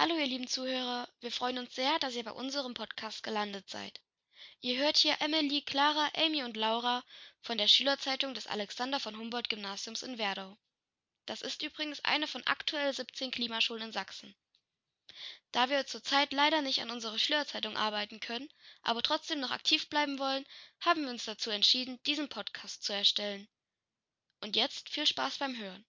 Hallo ihr lieben Zuhörer, wir freuen uns sehr, dass ihr bei unserem Podcast gelandet seid. Ihr hört hier Emily, Clara, Amy und Laura von der Schülerzeitung des Alexander von Humboldt Gymnasiums in Werdau. Das ist übrigens eine von aktuell 17 Klimaschulen in Sachsen. Da wir zurzeit leider nicht an unserer Schülerzeitung arbeiten können, aber trotzdem noch aktiv bleiben wollen, haben wir uns dazu entschieden, diesen Podcast zu erstellen. Und jetzt viel Spaß beim Hören.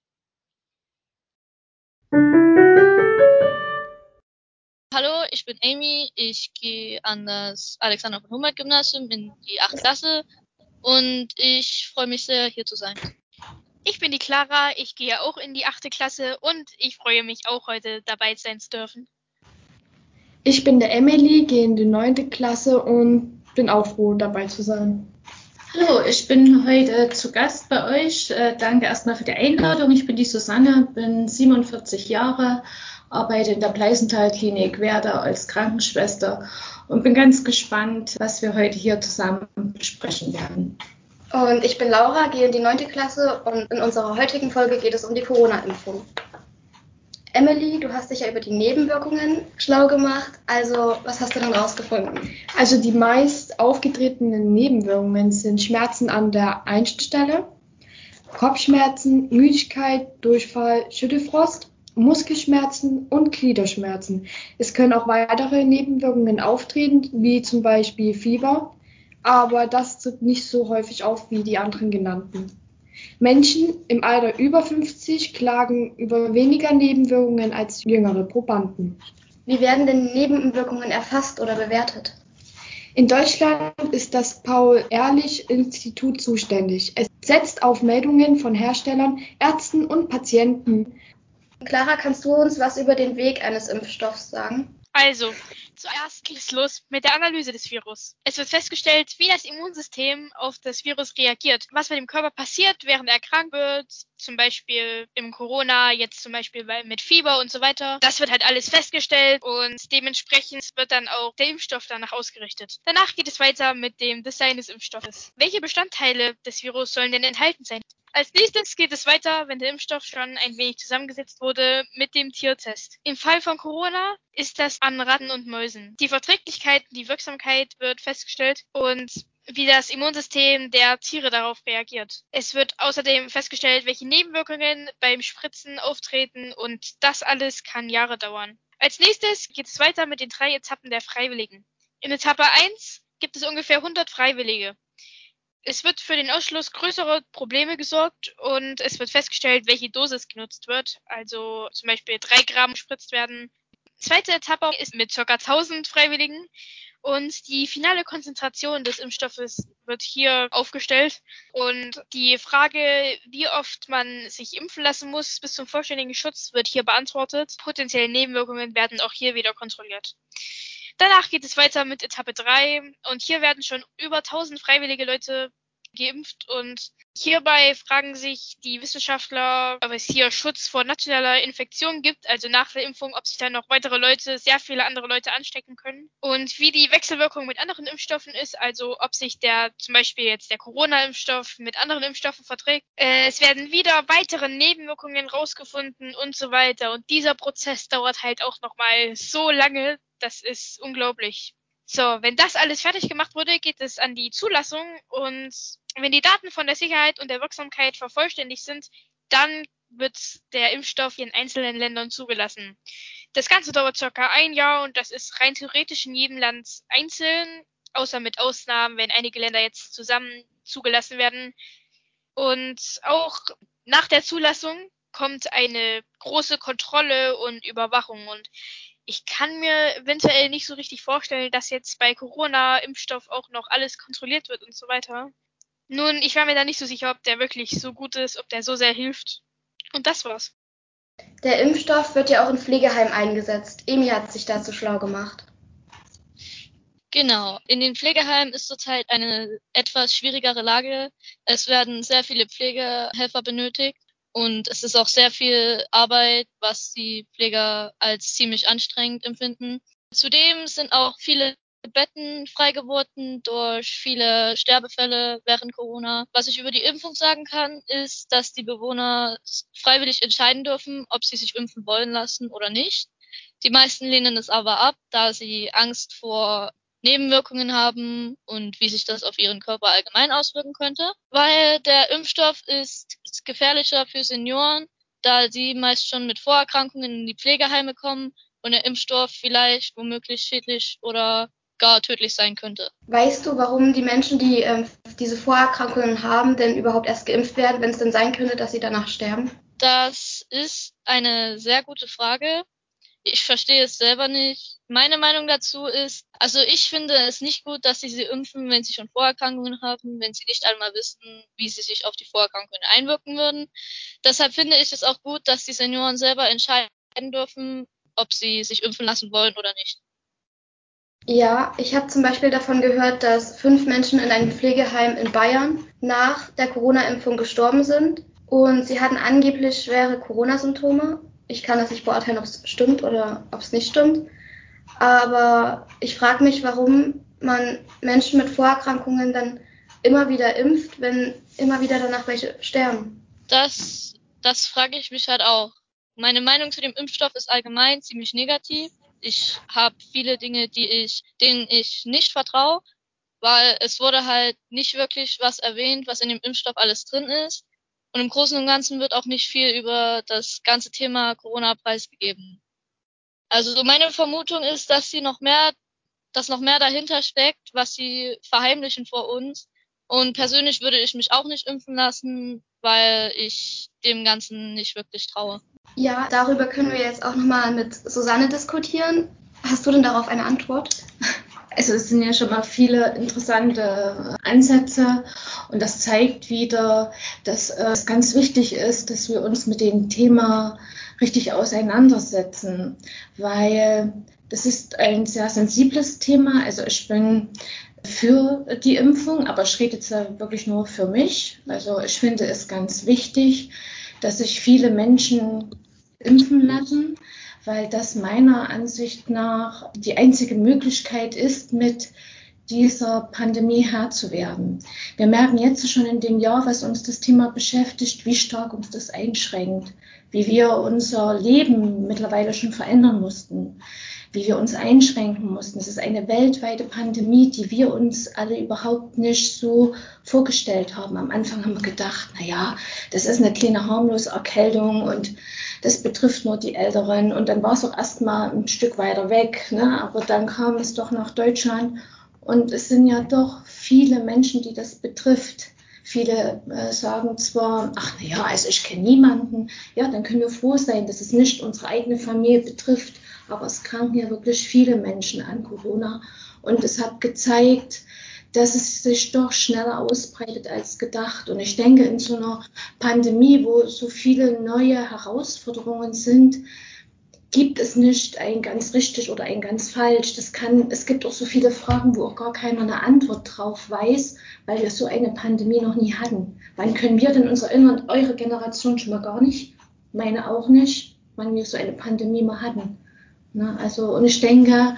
Hallo, ich bin Amy. Ich gehe an das Alexander von Humboldt Gymnasium in die 8. Klasse und ich freue mich sehr, hier zu sein. Ich bin die Clara, ich gehe auch in die 8. Klasse und ich freue mich auch heute dabei sein zu dürfen. Ich bin der Emily, gehe in die 9. Klasse und bin auch froh, dabei zu sein. Hallo, ich bin heute zu Gast bei euch. Äh, danke erstmal für die Einladung. Ich bin die Susanne, bin 47 Jahre, arbeite in der Pleißenthal-Klinik Werder als Krankenschwester und bin ganz gespannt, was wir heute hier zusammen besprechen werden. Und ich bin Laura, gehe in die 9. Klasse und in unserer heutigen Folge geht es um die Corona-Impfung. Emily, du hast dich ja über die Nebenwirkungen schlau gemacht. Also, was hast du denn rausgefunden? Also, die meist aufgetretenen Nebenwirkungen sind Schmerzen an der Einstelle, Kopfschmerzen, Müdigkeit, Durchfall, Schüttelfrost, Muskelschmerzen und Gliederschmerzen. Es können auch weitere Nebenwirkungen auftreten, wie zum Beispiel Fieber, aber das tritt nicht so häufig auf wie die anderen genannten. Menschen im Alter über 50 klagen über weniger Nebenwirkungen als jüngere Probanden. Wie werden denn Nebenwirkungen erfasst oder bewertet? In Deutschland ist das Paul-Ehrlich-Institut zuständig. Es setzt auf Meldungen von Herstellern, Ärzten und Patienten. Clara, kannst du uns was über den Weg eines Impfstoffs sagen? Also, zuerst geht es los mit der Analyse des Virus. Es wird festgestellt, wie das Immunsystem auf das Virus reagiert, was mit dem Körper passiert, während er krank wird, zum Beispiel im Corona, jetzt zum Beispiel mit Fieber und so weiter. Das wird halt alles festgestellt und dementsprechend wird dann auch der Impfstoff danach ausgerichtet. Danach geht es weiter mit dem Design des Impfstoffes. Welche Bestandteile des Virus sollen denn enthalten sein? Als nächstes geht es weiter, wenn der Impfstoff schon ein wenig zusammengesetzt wurde, mit dem Tiertest. Im Fall von Corona ist das an Ratten und Mäusen. Die Verträglichkeit, die Wirksamkeit wird festgestellt und wie das Immunsystem der Tiere darauf reagiert. Es wird außerdem festgestellt, welche Nebenwirkungen beim Spritzen auftreten und das alles kann Jahre dauern. Als nächstes geht es weiter mit den drei Etappen der Freiwilligen. In Etappe 1 gibt es ungefähr 100 Freiwillige. Es wird für den Ausschluss größerer Probleme gesorgt und es wird festgestellt, welche Dosis genutzt wird. Also zum Beispiel drei Gramm gespritzt werden. Zweite Etappe ist mit ca. 1000 Freiwilligen und die finale Konzentration des Impfstoffes wird hier aufgestellt. Und die Frage, wie oft man sich impfen lassen muss bis zum vollständigen Schutz, wird hier beantwortet. Potenzielle Nebenwirkungen werden auch hier wieder kontrolliert. Danach geht es weiter mit Etappe 3 und hier werden schon über 1000 freiwillige Leute geimpft und hierbei fragen sich die Wissenschaftler, ob es hier Schutz vor nationaler Infektion gibt, also nach der Impfung, ob sich dann noch weitere Leute, sehr viele andere Leute anstecken können und wie die Wechselwirkung mit anderen Impfstoffen ist, also ob sich der zum Beispiel jetzt der Corona-Impfstoff mit anderen Impfstoffen verträgt. Äh, es werden wieder weitere Nebenwirkungen rausgefunden und so weiter und dieser Prozess dauert halt auch nochmal so lange, das ist unglaublich. So, wenn das alles fertig gemacht wurde, geht es an die Zulassung und wenn die Daten von der Sicherheit und der Wirksamkeit vervollständigt sind, dann wird der Impfstoff in einzelnen Ländern zugelassen. Das Ganze dauert circa ein Jahr und das ist rein theoretisch in jedem Land einzeln, außer mit Ausnahmen, wenn einige Länder jetzt zusammen zugelassen werden. Und auch nach der Zulassung kommt eine große Kontrolle und Überwachung und ich kann mir eventuell nicht so richtig vorstellen, dass jetzt bei Corona-Impfstoff auch noch alles kontrolliert wird und so weiter. Nun, ich war mir da nicht so sicher, ob der wirklich so gut ist, ob der so sehr hilft. Und das war's. Der Impfstoff wird ja auch in Pflegeheimen eingesetzt. Emi hat sich dazu schlau gemacht. Genau. In den Pflegeheimen ist zurzeit eine etwas schwierigere Lage. Es werden sehr viele Pflegehelfer benötigt. Und es ist auch sehr viel Arbeit, was die Pfleger als ziemlich anstrengend empfinden. Zudem sind auch viele Betten frei geworden durch viele Sterbefälle während Corona. Was ich über die Impfung sagen kann, ist, dass die Bewohner freiwillig entscheiden dürfen, ob sie sich impfen wollen lassen oder nicht. Die meisten lehnen es aber ab, da sie Angst vor Nebenwirkungen haben und wie sich das auf ihren Körper allgemein auswirken könnte. Weil der Impfstoff ist gefährlicher für Senioren, da sie meist schon mit Vorerkrankungen in die Pflegeheime kommen und der Impfstoff vielleicht womöglich schädlich oder gar tödlich sein könnte. Weißt du, warum die Menschen, die äh, diese Vorerkrankungen haben, denn überhaupt erst geimpft werden, wenn es denn sein könnte, dass sie danach sterben? Das ist eine sehr gute Frage. Ich verstehe es selber nicht. Meine Meinung dazu ist, also ich finde es nicht gut, dass sie sie impfen, wenn sie schon Vorerkrankungen haben, wenn sie nicht einmal wissen, wie sie sich auf die Vorerkrankungen einwirken würden. Deshalb finde ich es auch gut, dass die Senioren selber entscheiden dürfen, ob sie sich impfen lassen wollen oder nicht. Ja, ich habe zum Beispiel davon gehört, dass fünf Menschen in einem Pflegeheim in Bayern nach der Corona-Impfung gestorben sind und sie hatten angeblich schwere Corona-Symptome. Ich kann das nicht beurteilen, ob es stimmt oder ob es nicht stimmt. Aber ich frage mich, warum man Menschen mit Vorerkrankungen dann immer wieder impft, wenn immer wieder danach welche sterben. Das, das frage ich mich halt auch. Meine Meinung zu dem Impfstoff ist allgemein ziemlich negativ ich habe viele Dinge, die ich, denen ich nicht vertraue, weil es wurde halt nicht wirklich was erwähnt, was in dem Impfstoff alles drin ist. Und im Großen und Ganzen wird auch nicht viel über das ganze Thema Corona preisgegeben. Also meine Vermutung ist, dass sie noch mehr, dass noch mehr dahinter steckt, was sie verheimlichen vor uns. Und persönlich würde ich mich auch nicht impfen lassen, weil ich dem Ganzen nicht wirklich traue. Ja, darüber können wir jetzt auch nochmal mit Susanne diskutieren. Hast du denn darauf eine Antwort? Also es sind ja schon mal viele interessante Ansätze und das zeigt wieder, dass äh, es ganz wichtig ist, dass wir uns mit dem Thema richtig auseinandersetzen, weil das ist ein sehr sensibles Thema. Also ich bin für die Impfung, aber ich rede jetzt wirklich nur für mich. Also ich finde es ganz wichtig, dass sich viele Menschen impfen lassen, weil das meiner Ansicht nach die einzige Möglichkeit ist, mit dieser Pandemie Herr zu werden. Wir merken jetzt schon in dem Jahr, was uns das Thema beschäftigt, wie stark uns das einschränkt, wie wir unser Leben mittlerweile schon verändern mussten wie wir uns einschränken mussten. Es ist eine weltweite Pandemie, die wir uns alle überhaupt nicht so vorgestellt haben. Am Anfang haben wir gedacht, na ja, das ist eine kleine harmlose Erkältung und das betrifft nur die Älteren. Und dann war es auch erstmal ein Stück weiter weg. Ne? Aber dann kam es doch nach Deutschland und es sind ja doch viele Menschen, die das betrifft. Viele äh, sagen zwar, ach na ja, also ich kenne niemanden. Ja, dann können wir froh sein, dass es nicht unsere eigene Familie betrifft aber es kranken ja wirklich viele Menschen an Corona. Und es hat gezeigt, dass es sich doch schneller ausbreitet als gedacht. Und ich denke, in so einer Pandemie, wo so viele neue Herausforderungen sind, gibt es nicht ein ganz richtig oder ein ganz falsch. Das kann, es gibt auch so viele Fragen, wo auch gar keiner eine Antwort drauf weiß, weil wir so eine Pandemie noch nie hatten. Wann können wir denn uns erinnern, eure Generation schon mal gar nicht, meine auch nicht, wann wir so eine Pandemie mal hatten. Ne? Also, und ich denke,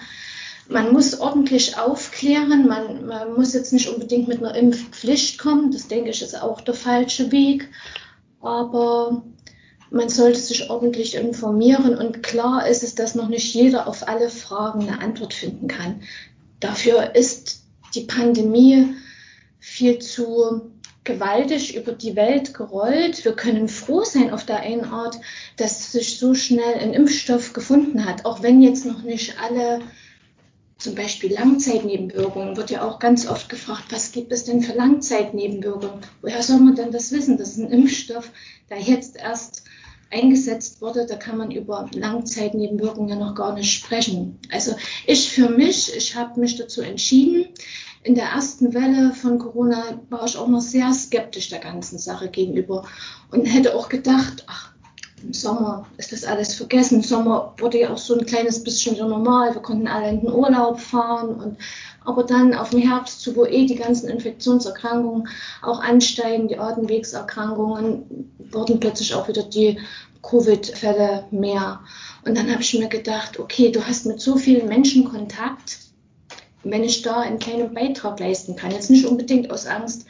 man muss ordentlich aufklären. Man, man muss jetzt nicht unbedingt mit einer Impfpflicht kommen. Das denke ich ist auch der falsche Weg. Aber man sollte sich ordentlich informieren. Und klar ist es, dass noch nicht jeder auf alle Fragen eine Antwort finden kann. Dafür ist die Pandemie viel zu gewaltig über die Welt gerollt. Wir können froh sein auf der einen Art, dass sich so schnell ein Impfstoff gefunden hat, auch wenn jetzt noch nicht alle zum Beispiel Langzeitnebenwirkungen, wird ja auch ganz oft gefragt, was gibt es denn für Langzeitnebenwirkungen? Woher soll man denn das wissen? Das ist ein Impfstoff, der jetzt erst eingesetzt wurde, da kann man über Langzeitnebenwirkungen ja noch gar nicht sprechen. Also ich für mich, ich habe mich dazu entschieden, in der ersten Welle von Corona war ich auch noch sehr skeptisch der ganzen Sache gegenüber und hätte auch gedacht, ach, im Sommer ist das alles vergessen. Im Sommer wurde ja auch so ein kleines bisschen so normal. Wir konnten alle in den Urlaub fahren. Und, aber dann auf dem Herbst zu, wo eh die ganzen Infektionserkrankungen auch ansteigen, die Atemwegserkrankungen, wurden plötzlich auch wieder die Covid-Fälle mehr. Und dann habe ich mir gedacht, okay, du hast mit so vielen Menschen Kontakt wenn ich da einen kleinen Beitrag leisten kann. Jetzt nicht unbedingt aus Angst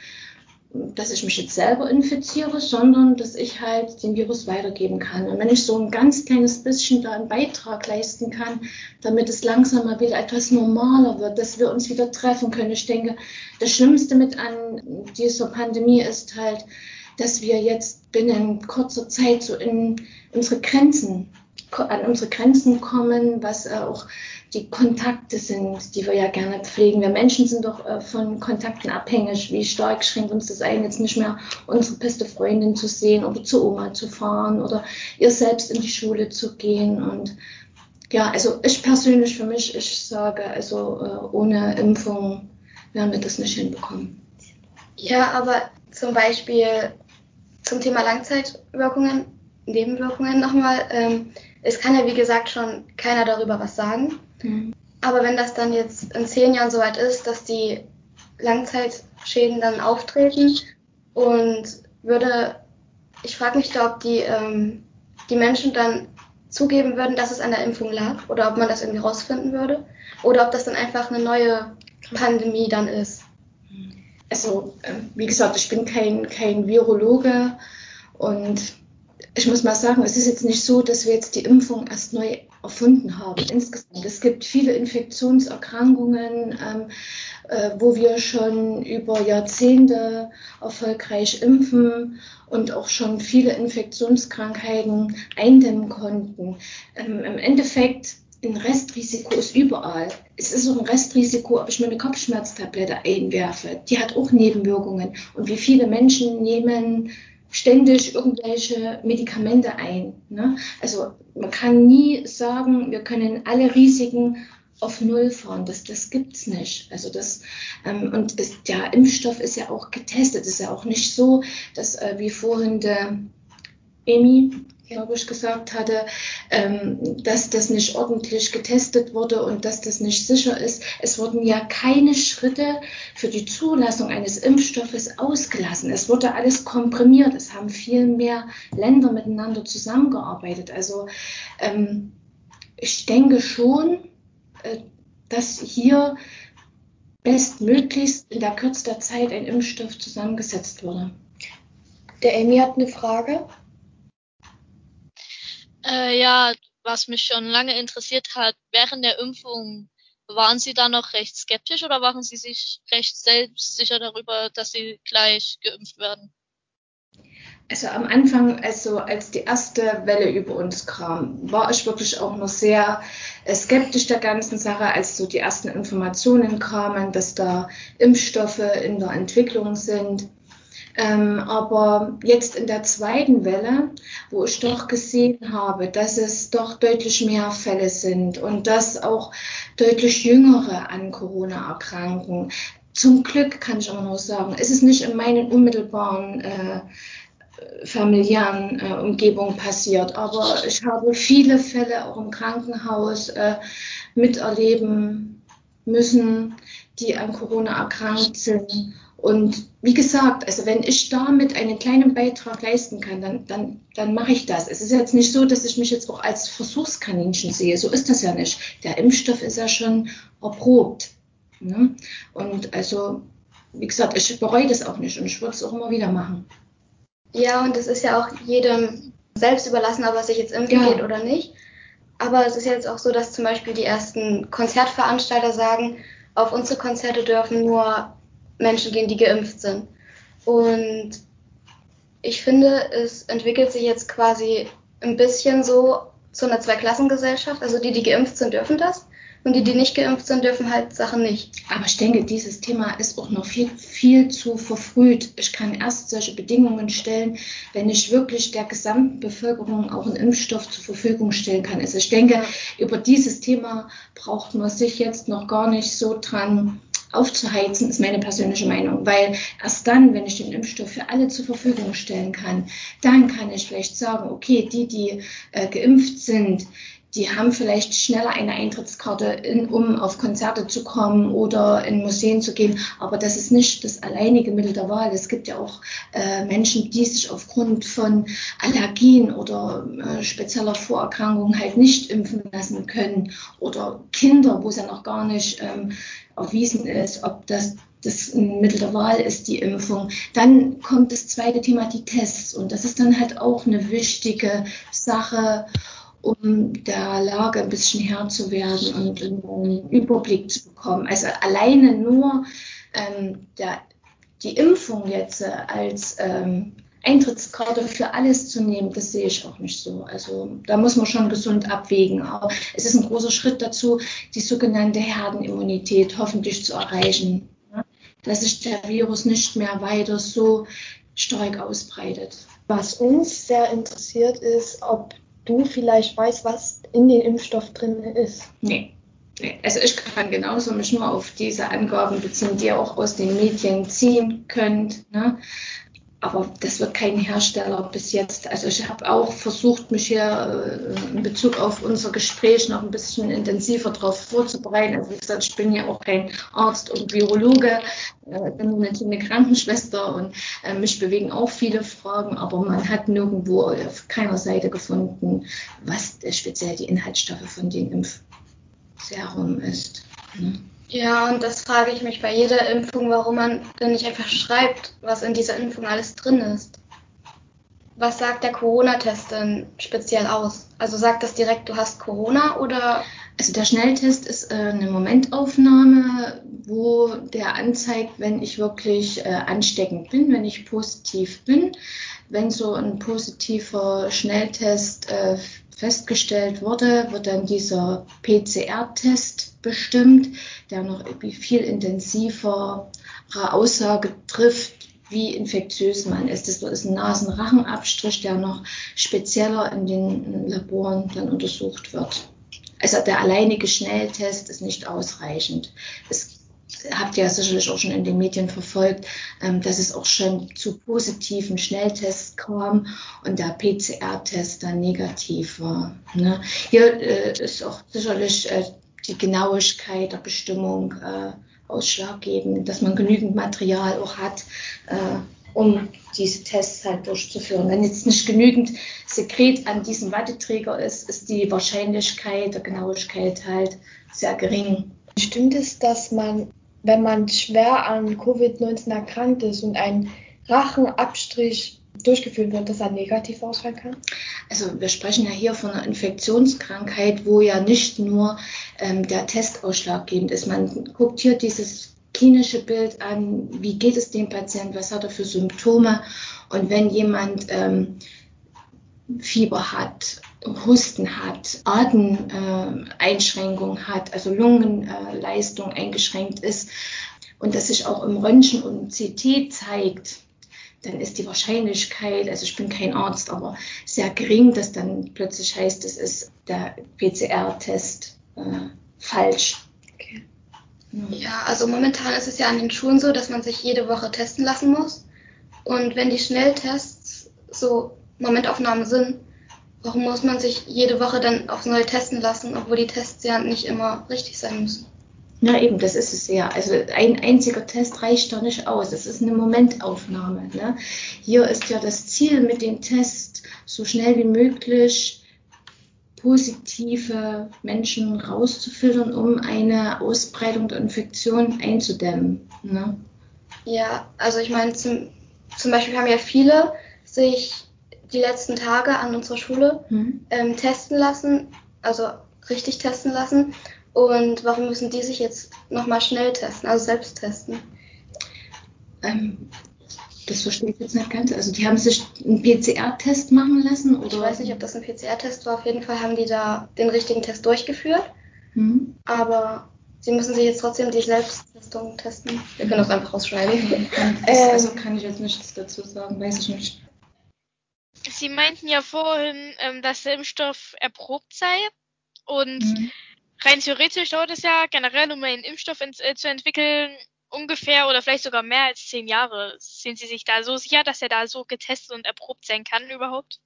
dass ich mich jetzt selber infiziere, sondern dass ich halt den Virus weitergeben kann. Und wenn ich so ein ganz kleines bisschen da einen Beitrag leisten kann, damit es langsam mal wieder etwas normaler wird, dass wir uns wieder treffen können. Ich denke, das Schlimmste mit an dieser Pandemie ist halt, dass wir jetzt binnen kurzer Zeit so in unsere Grenzen, an unsere Grenzen kommen, was auch die Kontakte sind, die wir ja gerne pflegen. Wir Menschen sind doch äh, von Kontakten abhängig. Wie stark schränkt uns das ein, jetzt nicht mehr unsere beste Freundin zu sehen oder zu Oma zu fahren oder ihr selbst in die Schule zu gehen. Und ja, also ich persönlich für mich, ich sage, also äh, ohne Impfung werden wir das nicht hinbekommen. Ja, aber zum Beispiel zum Thema Langzeitwirkungen, Nebenwirkungen nochmal. Ähm, es kann ja wie gesagt schon keiner darüber was sagen. Mhm. Aber wenn das dann jetzt in zehn Jahren soweit ist, dass die Langzeitschäden dann auftreten und würde, ich frage mich da, ob die, ähm, die Menschen dann zugeben würden, dass es an der Impfung lag oder ob man das irgendwie rausfinden würde oder ob das dann einfach eine neue Pandemie dann ist. Also, ähm, wie gesagt, ich bin kein, kein Virologe und ich muss mal sagen, es ist jetzt nicht so, dass wir jetzt die Impfung erst neu erfunden haben. Insgesamt. Es gibt viele Infektionserkrankungen, ähm, äh, wo wir schon über Jahrzehnte erfolgreich impfen und auch schon viele Infektionskrankheiten eindämmen konnten. Ähm, Im Endeffekt ein Restrisiko ist überall. Es ist auch ein Restrisiko, ob ich mir eine Kopfschmerztablette einwerfe. Die hat auch Nebenwirkungen. Und wie viele Menschen nehmen ständig irgendwelche Medikamente ein. Ne? Also man kann nie sagen, wir können alle Risiken auf Null fahren. Das, das gibt's nicht. Also das, ähm, und ist, der Impfstoff ist ja auch getestet. Es ist ja auch nicht so, dass, äh, wie vorhin der Emi glaube ich, gesagt hatte, ähm, dass das nicht ordentlich getestet wurde und dass das nicht sicher ist. Es wurden ja keine Schritte für die Zulassung eines Impfstoffes ausgelassen. Es wurde alles komprimiert. Es haben viel mehr Länder miteinander zusammengearbeitet. Also ähm, ich denke schon, äh, dass hier bestmöglichst in der Kürze der Zeit ein Impfstoff zusammengesetzt wurde. Der Amy hat eine Frage. Äh, ja, was mich schon lange interessiert hat, während der Impfung, waren Sie da noch recht skeptisch oder waren Sie sich recht selbstsicher darüber, dass Sie gleich geimpft werden? Also am Anfang, also als die erste Welle über uns kam, war ich wirklich auch noch sehr äh, skeptisch der ganzen Sache, als so die ersten Informationen kamen, dass da Impfstoffe in der Entwicklung sind. Ähm, aber jetzt in der zweiten Welle, wo ich doch gesehen habe, dass es doch deutlich mehr Fälle sind und dass auch deutlich Jüngere an Corona erkranken. Zum Glück kann ich immer nur sagen, es ist nicht in meinen unmittelbaren äh, familiären äh, Umgebung passiert. Aber ich habe viele Fälle auch im Krankenhaus äh, miterleben müssen, die an Corona erkrankt sind. Und wie gesagt, also wenn ich damit einen kleinen Beitrag leisten kann, dann, dann, dann mache ich das. Es ist jetzt nicht so, dass ich mich jetzt auch als Versuchskaninchen sehe. So ist das ja nicht. Der Impfstoff ist ja schon erprobt. Ne? Und also, wie gesagt, ich bereue das auch nicht und ich würde es auch immer wieder machen. Ja, und es ist ja auch jedem selbst überlassen, ob er sich jetzt impfen ja. geht oder nicht. Aber es ist jetzt auch so, dass zum Beispiel die ersten Konzertveranstalter sagen, auf unsere Konzerte dürfen nur Menschen gehen, die geimpft sind. Und ich finde, es entwickelt sich jetzt quasi ein bisschen so zu einer Zweiklassengesellschaft. Also die, die geimpft sind, dürfen das. Und die, die nicht geimpft sind, dürfen halt Sachen nicht. Aber ich denke, dieses Thema ist auch noch viel, viel zu verfrüht. Ich kann erst solche Bedingungen stellen, wenn ich wirklich der gesamten Bevölkerung auch einen Impfstoff zur Verfügung stellen kann. Also ich denke, über dieses Thema braucht man sich jetzt noch gar nicht so dran aufzuheizen, ist meine persönliche Meinung. Weil erst dann, wenn ich den Impfstoff für alle zur Verfügung stellen kann, dann kann ich vielleicht sagen, okay, die, die äh, geimpft sind, die haben vielleicht schneller eine Eintrittskarte, in, um auf Konzerte zu kommen oder in Museen zu gehen. Aber das ist nicht das alleinige Mittel der Wahl. Es gibt ja auch äh, Menschen, die sich aufgrund von Allergien oder äh, spezieller Vorerkrankungen halt nicht impfen lassen können. Oder Kinder, wo es ja noch gar nicht ähm, erwiesen ist, ob das das Mittel der Wahl ist die Impfung. Dann kommt das zweite Thema, die Tests. Und das ist dann halt auch eine wichtige Sache, um der Lage ein bisschen Herr zu werden und einen Überblick zu bekommen. Also alleine nur ähm, der, die Impfung jetzt äh, als ähm, Eintrittskarte für alles zu nehmen, das sehe ich auch nicht so. Also da muss man schon gesund abwägen. Aber es ist ein großer Schritt dazu, die sogenannte Herdenimmunität hoffentlich zu erreichen dass sich der Virus nicht mehr weiter so stark ausbreitet. Was uns sehr interessiert ist, ob du vielleicht weißt, was in den Impfstoff drin ist. Nee. Also ich kann genauso mich nur auf diese Angaben beziehen, die ihr auch aus den Medien ziehen könnt. Ne? Aber das wird kein Hersteller bis jetzt. Also ich habe auch versucht, mich hier äh, in Bezug auf unser Gespräch noch ein bisschen intensiver darauf vorzubereiten. Also wie gesagt, ich bin ja auch kein Arzt und Virologe, äh, bin nur eine Krankenschwester und äh, mich bewegen auch viele Fragen, aber man hat nirgendwo auf keiner Seite gefunden, was speziell die Inhaltsstoffe von den Impfserum ist. Ne? Ja, und das frage ich mich bei jeder Impfung, warum man denn nicht einfach schreibt, was in dieser Impfung alles drin ist. Was sagt der Corona-Test denn speziell aus? Also sagt das direkt, du hast Corona oder? Also der Schnelltest ist äh, eine Momentaufnahme, wo der anzeigt, wenn ich wirklich äh, ansteckend bin, wenn ich positiv bin. Wenn so ein positiver Schnelltest äh, festgestellt wurde, wird dann dieser PCR-Test bestimmt, der noch viel intensivere Aussage trifft, wie infektiös man ist. Das ist ein Nasenrachenabstrich, der noch spezieller in den Laboren dann untersucht wird. Also der alleinige Schnelltest ist nicht ausreichend. Es habt ihr ja sicherlich auch schon in den Medien verfolgt, ähm, dass es auch schon zu positiven Schnelltests kam und der PCR-Test dann negativ war. Ne? Hier äh, ist auch sicherlich äh, die Genauigkeit der Bestimmung äh, ausschlaggebend, dass man genügend Material auch hat, um diese Tests halt durchzuführen. Wenn jetzt nicht genügend Sekret an diesem Watteträger ist, ist die Wahrscheinlichkeit der Genauigkeit halt sehr gering. Stimmt es, dass man wenn man schwer an Covid-19 erkrankt ist und ein Rachenabstrich durchgeführt wird, dass er negativ ausfallen kann? Also wir sprechen ja hier von einer Infektionskrankheit, wo ja nicht nur ähm, der Test ausschlaggebend ist. Man guckt hier dieses klinische Bild an, wie geht es dem Patienten, was hat er für Symptome und wenn jemand ähm, Fieber hat, Husten hat, Atemeinschränkungen äh, hat, also Lungenleistung äh, eingeschränkt ist und das sich auch im Röntgen und CT zeigt, dann ist die Wahrscheinlichkeit, also ich bin kein Arzt, aber sehr gering, dass dann plötzlich heißt, es ist der PCR-Test äh, falsch. Okay. Ja, also momentan ist es ja an den Schulen so, dass man sich jede Woche testen lassen muss. Und wenn die Schnelltests so Momentaufnahmen sind, warum muss man sich jede Woche dann aufs Neue testen lassen, obwohl die Tests ja nicht immer richtig sein müssen? Na eben, das ist es ja. Also ein einziger Test reicht doch nicht aus. Es ist eine Momentaufnahme. Ne? Hier ist ja das Ziel mit den Tests, so schnell wie möglich positive Menschen rauszufiltern, um eine Ausbreitung der Infektion einzudämmen. Ne? Ja, also ich meine, zum, zum Beispiel haben ja viele sich die letzten Tage an unserer Schule mhm. ähm, testen lassen, also richtig testen lassen. Und warum müssen die sich jetzt nochmal schnell testen, also selbst testen? Ähm, das verstehe ich jetzt nicht ganz. Also die haben sich einen PCR-Test machen lassen? Oder? Ich weiß nicht, ob das ein PCR-Test war. Auf jeden Fall haben die da den richtigen Test durchgeführt. Mhm. Aber sie müssen sich jetzt trotzdem die Selbsttestung testen. Wir können das einfach rausschreiben. also kann ich jetzt nichts dazu sagen, weiß ich nicht. Sie meinten ja vorhin, ähm, dass der Impfstoff erprobt sei. Und mhm. rein theoretisch dauert es ja generell, um einen Impfstoff ins, äh, zu entwickeln, ungefähr oder vielleicht sogar mehr als zehn Jahre. Sind Sie sich da so sicher, dass er da so getestet und erprobt sein kann überhaupt?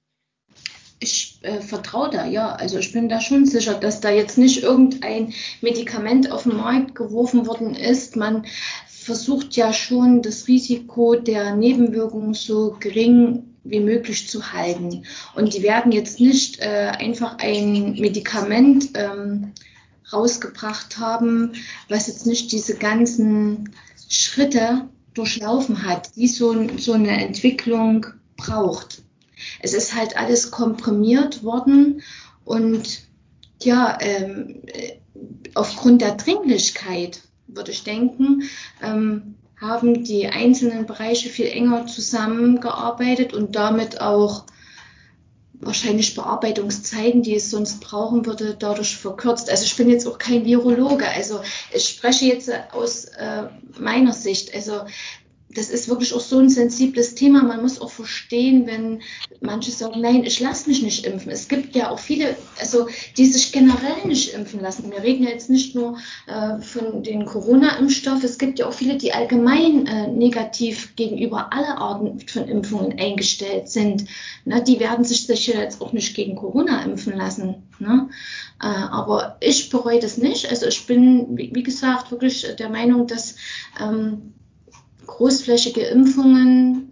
Ich äh, vertraue da, ja. Also ich bin da schon sicher, dass da jetzt nicht irgendein Medikament auf den Markt geworfen worden ist. Man versucht ja schon das Risiko der Nebenwirkungen so gering wie möglich zu halten. Und die werden jetzt nicht äh, einfach ein Medikament ähm, rausgebracht haben, was jetzt nicht diese ganzen Schritte durchlaufen hat, die so, so eine Entwicklung braucht. Es ist halt alles komprimiert worden und ja, ähm, aufgrund der Dringlichkeit, würde ich denken, ähm, haben die einzelnen Bereiche viel enger zusammengearbeitet und damit auch wahrscheinlich Bearbeitungszeiten, die es sonst brauchen würde, dadurch verkürzt. Also ich bin jetzt auch kein Virologe, also ich spreche jetzt aus äh, meiner Sicht. Also das ist wirklich auch so ein sensibles Thema. Man muss auch verstehen, wenn manche sagen, nein, ich lasse mich nicht impfen. Es gibt ja auch viele, also die sich generell nicht impfen lassen. Wir reden ja jetzt nicht nur äh, von den Corona-Impfstoff. Es gibt ja auch viele, die allgemein äh, negativ gegenüber aller Arten von Impfungen eingestellt sind. Ne, die werden sich sicher jetzt auch nicht gegen Corona impfen lassen. Ne? Äh, aber ich bereue das nicht. Also ich bin, wie, wie gesagt, wirklich der Meinung, dass ähm, großflächige Impfungen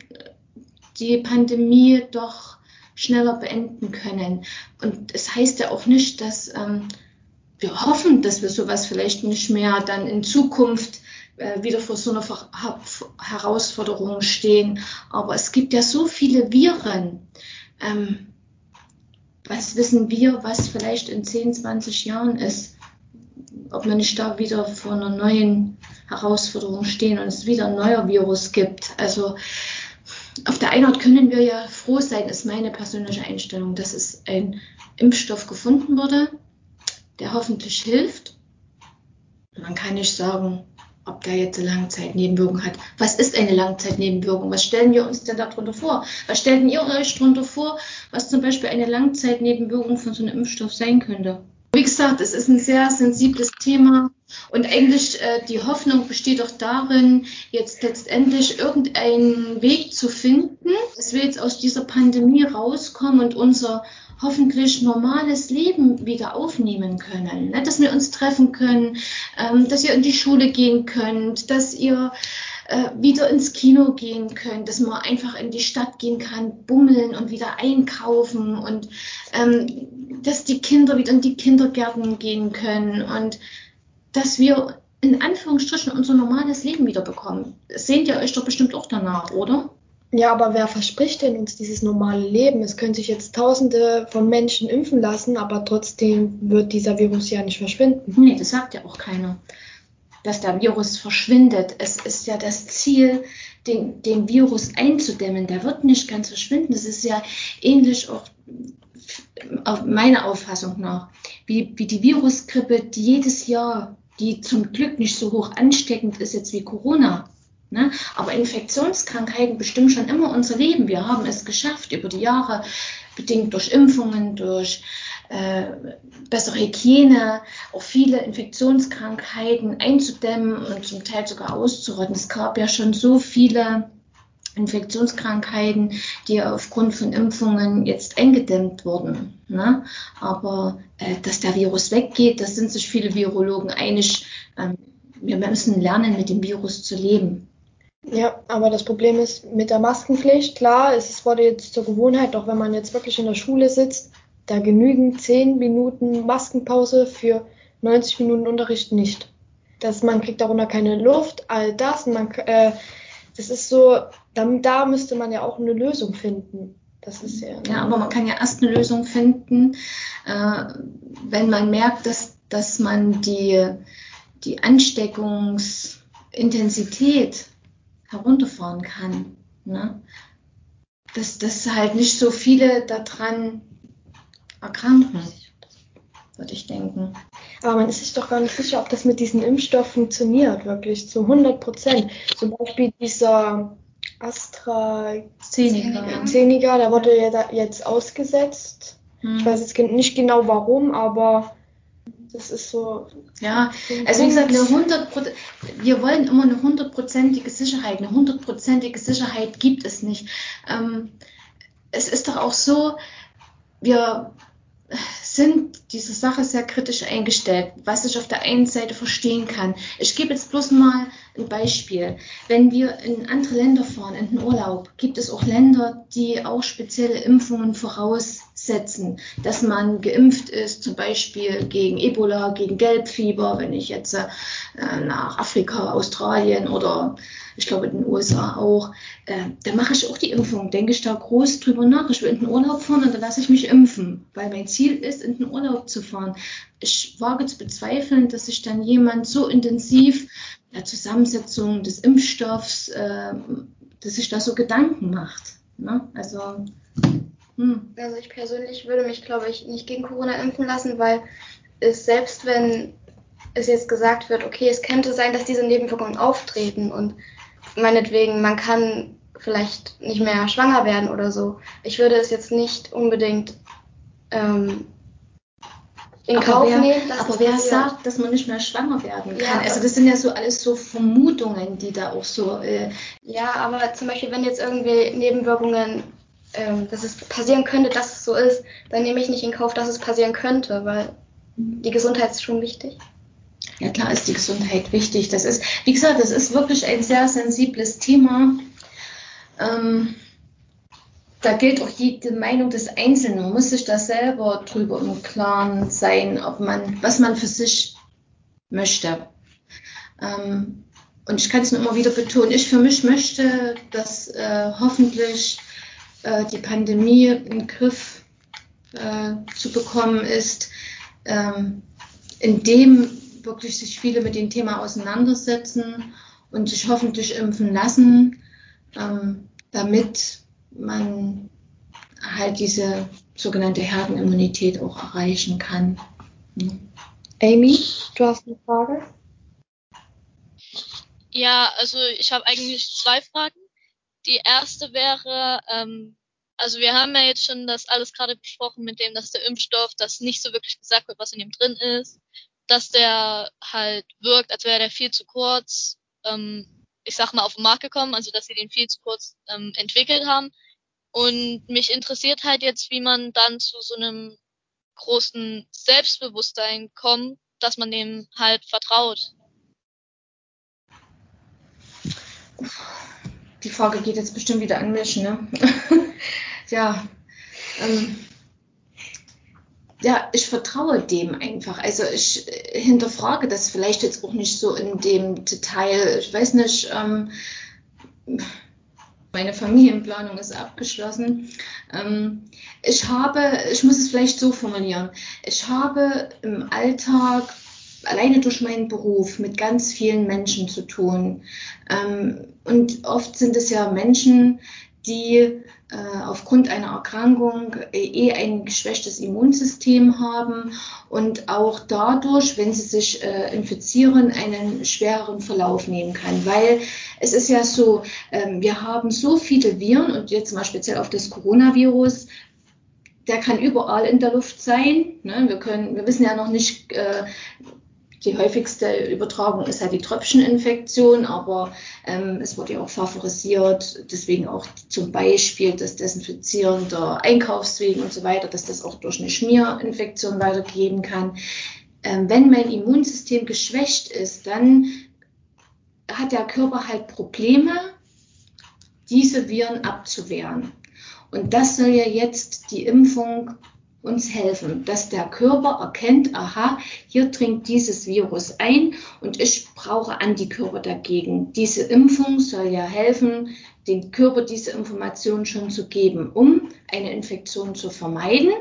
die Pandemie doch schneller beenden können. Und es das heißt ja auch nicht, dass ähm, wir hoffen, dass wir sowas vielleicht nicht mehr dann in Zukunft äh, wieder vor so einer Ver Herausforderung stehen. Aber es gibt ja so viele Viren. Ähm, was wissen wir, was vielleicht in 10, 20 Jahren ist? Ob wir nicht da wieder vor einer neuen Herausforderungen stehen und es wieder ein neuer Virus gibt. Also auf der einen Art können wir ja froh sein, ist meine persönliche Einstellung, dass es ein Impfstoff gefunden wurde, der hoffentlich hilft. Man kann nicht sagen, ob der jetzt eine Langzeitnebenwirkung hat. Was ist eine Langzeitnebenwirkung? Was stellen wir uns denn darunter vor? Was stellt ihr euch darunter vor, was zum Beispiel eine Langzeitnebenwirkung von so einem Impfstoff sein könnte? Gesagt, es ist ein sehr sensibles Thema und eigentlich äh, die Hoffnung besteht auch darin, jetzt letztendlich irgendeinen Weg zu finden, dass wir jetzt aus dieser Pandemie rauskommen und unser hoffentlich normales Leben wieder aufnehmen können. Ne? Dass wir uns treffen können, ähm, dass ihr in die Schule gehen könnt, dass ihr äh, wieder ins Kino gehen können, dass man einfach in die Stadt gehen kann, bummeln und wieder einkaufen und ähm, dass die Kinder wieder in die Kindergärten gehen können und dass wir in Anführungsstrichen unser normales Leben wieder bekommen. Sehnt ihr euch doch bestimmt auch danach, oder? Ja, aber wer verspricht denn uns dieses normale Leben? Es können sich jetzt Tausende von Menschen impfen lassen, aber trotzdem wird dieser Virus ja nicht verschwinden. Nee, das sagt ja auch keiner dass der Virus verschwindet. Es ist ja das Ziel, den, den Virus einzudämmen. Der wird nicht ganz verschwinden. Das ist ja ähnlich auch meiner Auffassung nach, wie, wie die Virusgrippe, die jedes Jahr, die zum Glück nicht so hoch ansteckend ist jetzt wie Corona. Ne? Aber Infektionskrankheiten bestimmen schon immer unser Leben. Wir haben es geschafft, über die Jahre, bedingt durch Impfungen, durch bessere Hygiene, auch viele Infektionskrankheiten einzudämmen und zum Teil sogar auszurotten. Es gab ja schon so viele Infektionskrankheiten, die aufgrund von Impfungen jetzt eingedämmt wurden. Ne? Aber äh, dass der Virus weggeht, das sind sich viele Virologen einig. Ähm, wir müssen lernen, mit dem Virus zu leben. Ja, aber das Problem ist mit der Maskenpflicht, klar, es wurde jetzt zur Gewohnheit, auch wenn man jetzt wirklich in der Schule sitzt, da genügen 10 Minuten Maskenpause für 90 Minuten Unterricht nicht. Das, man kriegt darunter keine Luft, all das. Man, äh, das ist so, dann, da müsste man ja auch eine Lösung finden. Das ist ja, ja, aber man kann ja erst eine Lösung finden, äh, wenn man merkt, dass, dass man die, die Ansteckungsintensität herunterfahren kann. Ne? Dass, dass halt nicht so viele daran erkranken, würde ich denken. Aber man ist sich doch gar nicht sicher, ob das mit diesem Impfstoff funktioniert, wirklich zu 100 Prozent. Zum Beispiel dieser AstraZeneca, der wurde ja jetzt ausgesetzt. Hm. Ich weiß jetzt nicht genau warum, aber das ist so. Ja, also wie gesagt, eine 100 wir wollen immer eine hundertprozentige Sicherheit. Eine hundertprozentige Sicherheit gibt es nicht. Ähm, es ist doch auch so, wir sind diese Sache sehr kritisch eingestellt, was ich auf der einen Seite verstehen kann. Ich gebe jetzt bloß mal ein Beispiel. Wenn wir in andere Länder fahren, in den Urlaub, gibt es auch Länder, die auch spezielle Impfungen voraus setzen, dass man geimpft ist, zum Beispiel gegen Ebola, gegen Gelbfieber, wenn ich jetzt äh, nach Afrika, Australien oder ich glaube in den USA auch, äh, da mache ich auch die Impfung, denke ich da groß drüber nach. Ich will in den Urlaub fahren und dann lasse ich mich impfen, weil mein Ziel ist, in den Urlaub zu fahren. Ich wage zu bezweifeln, dass sich dann jemand so intensiv der Zusammensetzung des Impfstoffs, äh, dass sich da so Gedanken macht. Ne? Also, hm. also ich persönlich würde mich, glaube ich, nicht gegen Corona impfen lassen, weil es selbst wenn es jetzt gesagt wird, okay, es könnte sein, dass diese Nebenwirkungen auftreten und meinetwegen, man kann vielleicht nicht mehr schwanger werden oder so. Ich würde es jetzt nicht unbedingt ähm, in aber Kauf wer, nehmen. Dass aber wer sagt, dass man nicht mehr schwanger werden kann? Ja, also das sind ja so alles so Vermutungen, die da auch so. Äh ja, aber zum Beispiel, wenn jetzt irgendwie Nebenwirkungen, ähm, dass es passieren könnte, dass es so ist, dann nehme ich nicht in Kauf, dass es passieren könnte, weil die Gesundheit ist schon wichtig. Ja, klar ist die Gesundheit wichtig. Das ist, wie gesagt, das ist wirklich ein sehr sensibles Thema. Ähm, da gilt auch die, Meinung des Einzelnen. Man muss sich da selber drüber im Klaren sein, ob man, was man für sich möchte. Ähm, und ich kann es nur immer wieder betonen, ich für mich möchte, dass äh, hoffentlich äh, die Pandemie in den Griff äh, zu bekommen ist, ähm, indem wirklich sich viele mit dem Thema auseinandersetzen und sich hoffentlich impfen lassen, ähm, damit man halt diese sogenannte Herdenimmunität auch erreichen kann. Hm. Amy, du hast eine Frage? Ja, also ich habe eigentlich zwei Fragen. Die erste wäre, ähm, also wir haben ja jetzt schon das alles gerade besprochen mit dem, dass der Impfstoff, dass nicht so wirklich gesagt wird, was in ihm drin ist, dass der halt wirkt, als wäre der viel zu kurz, ähm, ich sag mal, auf den Markt gekommen, also dass sie den viel zu kurz ähm, entwickelt haben. Und mich interessiert halt jetzt, wie man dann zu so einem großen Selbstbewusstsein kommt, dass man dem halt vertraut. Die Frage geht jetzt bestimmt wieder an mich, ne? ja. Ähm, ja, ich vertraue dem einfach. Also ich hinterfrage das vielleicht jetzt auch nicht so in dem Detail. Ich weiß nicht, ähm, meine Familienplanung ist abgeschlossen. Ähm, ich habe, ich muss es vielleicht so formulieren, ich habe im Alltag alleine durch meinen Beruf mit ganz vielen Menschen zu tun. Ähm, und oft sind es ja Menschen, die äh, aufgrund einer Erkrankung äh, eh ein geschwächtes Immunsystem haben und auch dadurch, wenn sie sich äh, infizieren, einen schwereren Verlauf nehmen kann. Weil es ist ja so, ähm, wir haben so viele Viren und jetzt mal speziell auf das Coronavirus, der kann überall in der Luft sein. Ne? Wir können, wir wissen ja noch nicht, äh, die häufigste Übertragung ist halt die Tröpfcheninfektion, aber ähm, es wird ja auch favorisiert, deswegen auch zum Beispiel das Desinfizieren der Einkaufswegen und so weiter, dass das auch durch eine Schmierinfektion weitergehen kann. Ähm, wenn mein Immunsystem geschwächt ist, dann hat der Körper halt Probleme, diese Viren abzuwehren. Und das soll ja jetzt die Impfung uns helfen, dass der Körper erkennt, aha, hier dringt dieses Virus ein und ich brauche Antikörper dagegen. Diese Impfung soll ja helfen, dem Körper diese Information schon zu geben, um eine Infektion zu vermeiden.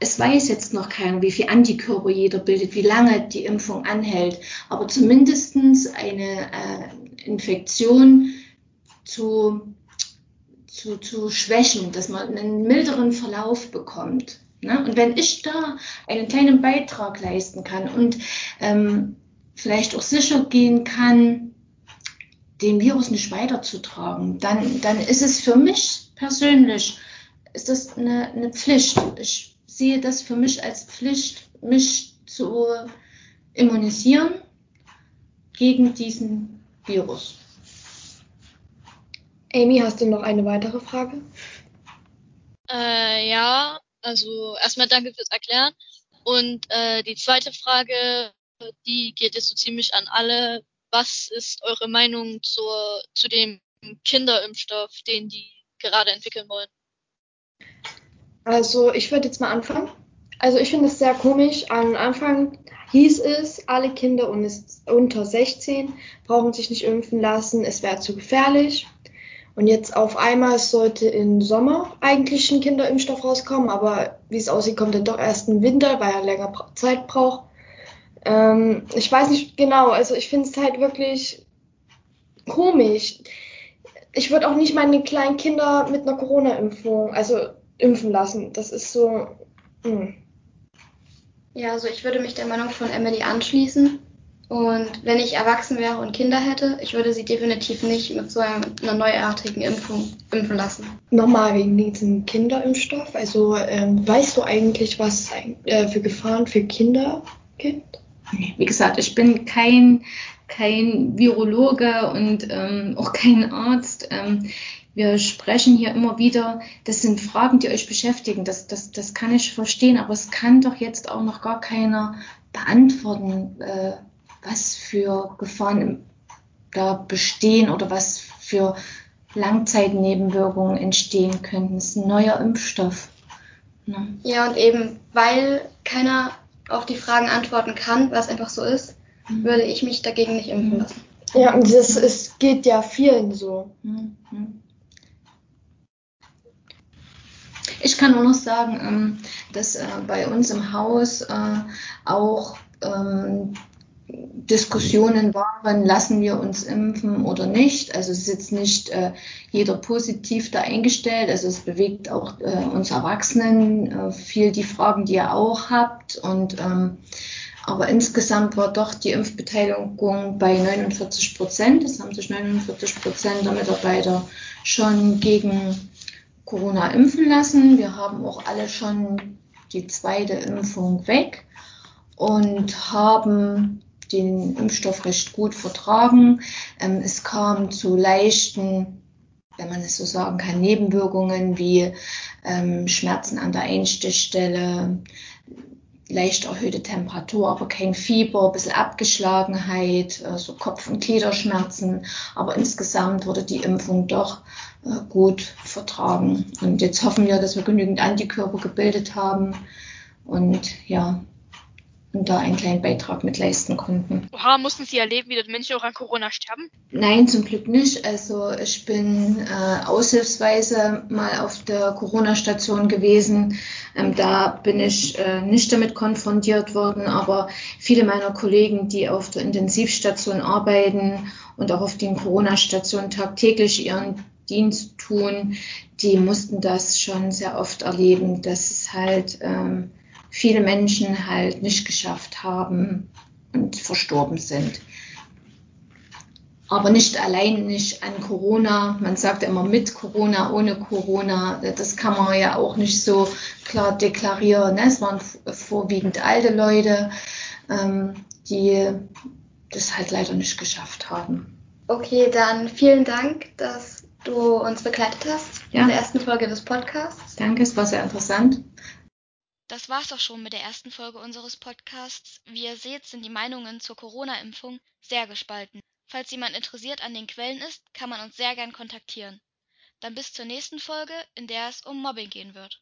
Es weiß jetzt noch keiner, wie viel Antikörper jeder bildet, wie lange die Impfung anhält, aber zumindest eine äh, Infektion zu zu, zu schwächen, dass man einen milderen Verlauf bekommt. Ne? Und wenn ich da einen kleinen Beitrag leisten kann und ähm, vielleicht auch sicher gehen kann, den Virus nicht weiterzutragen, dann, dann ist es für mich persönlich, ist das eine, eine Pflicht. Ich sehe das für mich als Pflicht, mich zu immunisieren gegen diesen Virus. Amy, hast du noch eine weitere Frage? Äh, ja, also erstmal danke fürs Erklären. Und äh, die zweite Frage, die geht jetzt so ziemlich an alle. Was ist eure Meinung zur, zu dem Kinderimpfstoff, den die gerade entwickeln wollen? Also ich würde jetzt mal anfangen. Also ich finde es sehr komisch. Am Anfang hieß es, alle Kinder unter 16 brauchen sich nicht impfen lassen, es wäre zu gefährlich. Und jetzt auf einmal sollte im Sommer eigentlich ein Kinderimpfstoff rauskommen, aber wie es aussieht, kommt er doch erst im Winter, weil er länger Zeit braucht. Ähm, ich weiß nicht genau, also ich finde es halt wirklich komisch. Ich würde auch nicht meine kleinen Kinder mit einer Corona-Impfung, also impfen lassen. Das ist so. Mh. Hm. Ja, also ich würde mich der Meinung von Emily anschließen. Und wenn ich erwachsen wäre und Kinder hätte, ich würde sie definitiv nicht mit so einer neuartigen Impfung impfen lassen. Nochmal wegen diesem Kinderimpfstoff. Also ähm, weißt du eigentlich, was äh, für Gefahren für Kinder gibt? Wie gesagt, ich bin kein, kein Virologe und ähm, auch kein Arzt. Ähm, wir sprechen hier immer wieder, das sind Fragen, die euch beschäftigen. Das, das, das kann ich verstehen, aber es kann doch jetzt auch noch gar keiner beantworten, äh, was für Gefahren da bestehen oder was für Langzeitnebenwirkungen entstehen könnten. Es ist ein neuer Impfstoff. Ne? Ja, und eben weil keiner auf die Fragen antworten kann, was einfach so ist, mhm. würde ich mich dagegen nicht impfen mhm. lassen. Ja, und das ist, geht ja vielen so. Mhm. Ich kann nur noch sagen, ähm, dass äh, bei uns im Haus äh, auch ähm, Diskussionen waren, lassen wir uns impfen oder nicht. Also es ist jetzt nicht äh, jeder positiv da eingestellt. Also es bewegt auch äh, uns Erwachsenen äh, viel die Fragen, die ihr auch habt. Und ähm, aber insgesamt war doch die Impfbeteiligung bei 49 Prozent. Es haben sich 49 Prozent der Mitarbeiter schon gegen Corona impfen lassen. Wir haben auch alle schon die zweite Impfung weg und haben den Impfstoff recht gut vertragen. Ähm, es kam zu leichten, wenn man es so sagen kann, Nebenwirkungen wie ähm, Schmerzen an der Einstichstelle, leicht erhöhte Temperatur, aber kein Fieber, ein bisschen Abgeschlagenheit, äh, so Kopf- und Gliederschmerzen. Aber insgesamt wurde die Impfung doch äh, gut vertragen. Und jetzt hoffen wir, dass wir genügend Antikörper gebildet haben. Und ja, da einen kleinen Beitrag mit leisten konnten. Oha, mussten Sie erleben, wie dort Menschen auch an Corona sterben? Nein, zum Glück nicht. Also ich bin äh, aushilfsweise mal auf der Corona-Station gewesen. Ähm, da bin ich äh, nicht damit konfrontiert worden, aber viele meiner Kollegen, die auf der Intensivstation arbeiten und auch auf den Corona-Stationen tagtäglich ihren Dienst tun, die mussten das schon sehr oft erleben, dass es halt ähm, viele Menschen halt nicht geschafft haben und verstorben sind. Aber nicht allein nicht an Corona. Man sagt immer mit Corona, ohne Corona. Das kann man ja auch nicht so klar deklarieren. Ne? Es waren vorwiegend alte Leute, ähm, die das halt leider nicht geschafft haben. Okay, dann vielen Dank, dass du uns begleitet hast ja. in der ersten Folge des Podcasts. Danke, es war sehr interessant. Das war's auch schon mit der ersten Folge unseres Podcasts. Wie ihr seht, sind die Meinungen zur Corona-Impfung sehr gespalten. Falls jemand interessiert an den Quellen ist, kann man uns sehr gern kontaktieren. Dann bis zur nächsten Folge, in der es um Mobbing gehen wird.